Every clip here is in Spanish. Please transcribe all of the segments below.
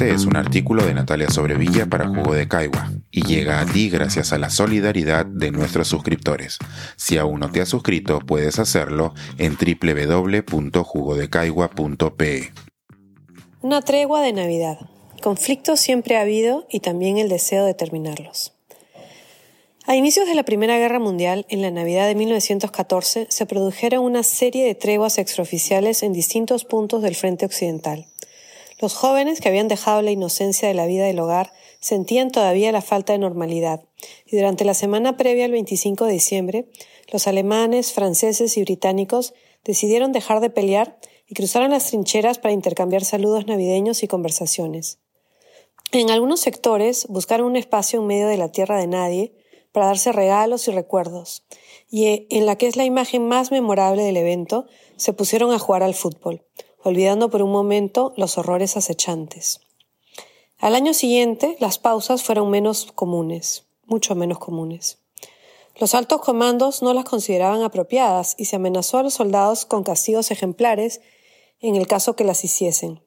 Este es un artículo de Natalia Sobrevilla para Jugo de Caigua y llega a ti gracias a la solidaridad de nuestros suscriptores. Si aún no te has suscrito, puedes hacerlo en www.jugodecaigua.pe. Una tregua de Navidad. Conflictos siempre ha habido y también el deseo de terminarlos. A inicios de la Primera Guerra Mundial, en la Navidad de 1914, se produjeron una serie de treguas extraoficiales en distintos puntos del frente occidental. Los jóvenes que habían dejado la inocencia de la vida del hogar sentían todavía la falta de normalidad, y durante la semana previa al 25 de diciembre, los alemanes, franceses y británicos decidieron dejar de pelear y cruzaron las trincheras para intercambiar saludos navideños y conversaciones. En algunos sectores buscaron un espacio en medio de la tierra de nadie para darse regalos y recuerdos, y en la que es la imagen más memorable del evento, se pusieron a jugar al fútbol, olvidando por un momento los horrores acechantes. Al año siguiente, las pausas fueron menos comunes, mucho menos comunes. Los altos comandos no las consideraban apropiadas y se amenazó a los soldados con castigos ejemplares en el caso que las hiciesen.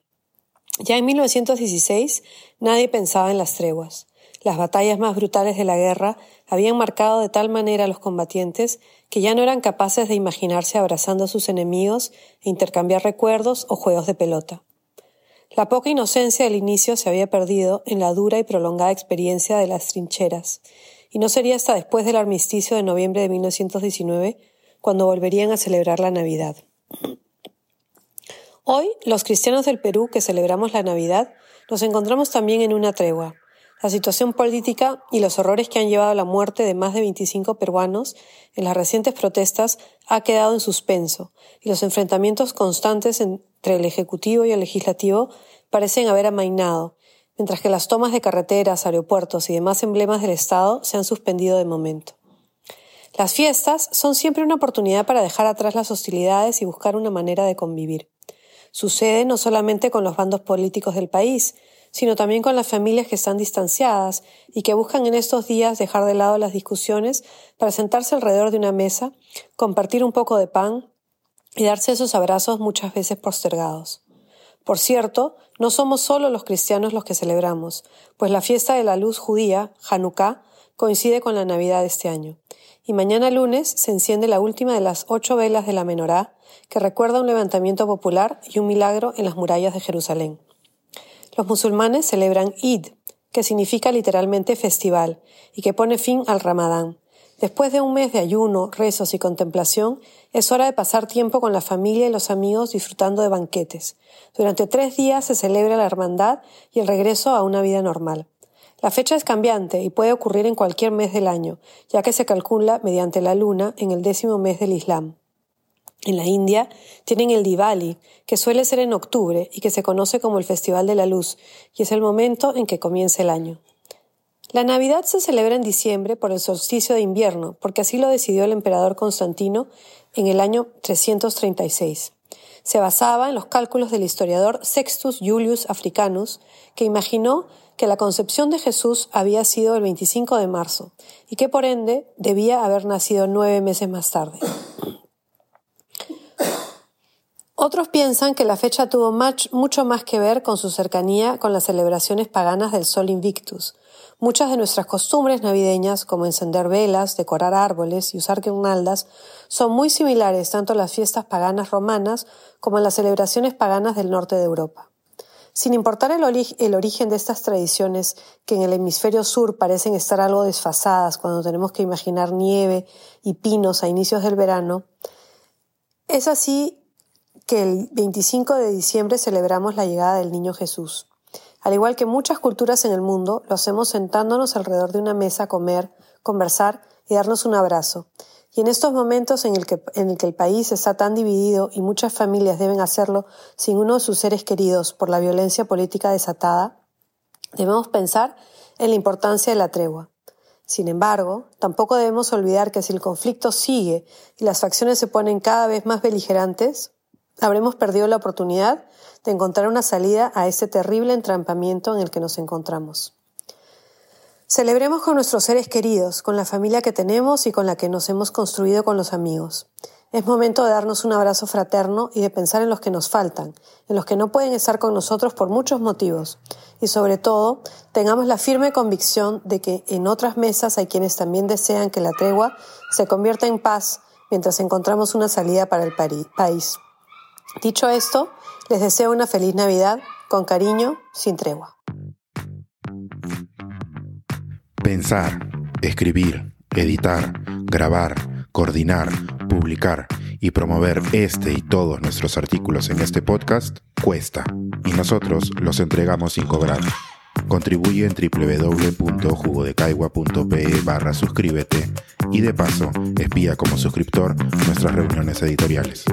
Ya en 1916 nadie pensaba en las treguas. Las batallas más brutales de la guerra habían marcado de tal manera a los combatientes que ya no eran capaces de imaginarse abrazando a sus enemigos e intercambiar recuerdos o juegos de pelota. La poca inocencia del inicio se había perdido en la dura y prolongada experiencia de las trincheras, y no sería hasta después del armisticio de noviembre de 1919 cuando volverían a celebrar la Navidad. Hoy, los cristianos del Perú que celebramos la Navidad, nos encontramos también en una tregua, la situación política y los horrores que han llevado a la muerte de más de 25 peruanos en las recientes protestas ha quedado en suspenso y los enfrentamientos constantes entre el Ejecutivo y el Legislativo parecen haber amainado, mientras que las tomas de carreteras, aeropuertos y demás emblemas del Estado se han suspendido de momento. Las fiestas son siempre una oportunidad para dejar atrás las hostilidades y buscar una manera de convivir. Sucede no solamente con los bandos políticos del país, sino también con las familias que están distanciadas y que buscan en estos días dejar de lado las discusiones para sentarse alrededor de una mesa, compartir un poco de pan y darse esos abrazos muchas veces postergados. Por cierto, no somos solo los cristianos los que celebramos, pues la fiesta de la luz judía, Hanukkah, coincide con la Navidad de este año. Y mañana lunes se enciende la última de las ocho velas de la menorá, que recuerda un levantamiento popular y un milagro en las murallas de Jerusalén. Los musulmanes celebran Eid, que significa literalmente festival, y que pone fin al Ramadán. Después de un mes de ayuno, rezos y contemplación, es hora de pasar tiempo con la familia y los amigos disfrutando de banquetes. Durante tres días se celebra la hermandad y el regreso a una vida normal. La fecha es cambiante y puede ocurrir en cualquier mes del año, ya que se calcula mediante la luna en el décimo mes del Islam. En la India tienen el Diwali, que suele ser en octubre y que se conoce como el Festival de la Luz, y es el momento en que comienza el año. La Navidad se celebra en diciembre por el solsticio de invierno, porque así lo decidió el emperador Constantino en el año 336. Se basaba en los cálculos del historiador Sextus Julius Africanus, que imaginó que la concepción de Jesús había sido el 25 de marzo y que por ende debía haber nacido nueve meses más tarde. Otros piensan que la fecha tuvo mucho más que ver con su cercanía con las celebraciones paganas del Sol Invictus. Muchas de nuestras costumbres navideñas, como encender velas, decorar árboles y usar guirnaldas, son muy similares tanto a las fiestas paganas romanas como a las celebraciones paganas del norte de Europa. Sin importar el, el, origen de estas tradiciones, que en el hemisferio sur parecen estar algo desfasadas cuando tenemos que imaginar nieve y pinos a inicios del verano, es así que el 25 de diciembre celebramos la llegada del niño Jesús. Al igual que muchas culturas en el mundo, lo hacemos sentándonos alrededor de una mesa a comer, conversar y darnos un abrazo. Y en estos momentos en el, que, que el país está tan dividido y muchas familias deben hacerlo sin uno de sus seres queridos por la violencia política desatada, debemos pensar en la importancia de la tregua. Sin embargo, tampoco debemos olvidar que si el conflicto sigue y las facciones se ponen cada vez más beligerantes, habremos perdido la oportunidad de encontrar una salida a ese terrible entrampamiento en el que nos encontramos. Celebremos con nuestros seres queridos, con la familia que tenemos y con la que nos hemos construido con los amigos. Es momento de darnos un abrazo fraterno y de pensar en los que nos faltan, en los que no pueden estar con nosotros por muchos motivos. Y sobre todo, tengamos la firme convicción de que en otras mesas hay quienes también desean que la tregua se convierta en paz mientras encontramos una salida para el país. Dicho esto, les deseo una feliz Navidad, con cariño, sin tregua. Pensar, escribir, editar, grabar, coordinar, publicar y promover este y todos nuestros artículos en este podcast cuesta y nosotros los entregamos sin cobrar. Contribuye en www.jugodecaigua.pe barra suscríbete y de paso espía como suscriptor nuestras reuniones editoriales.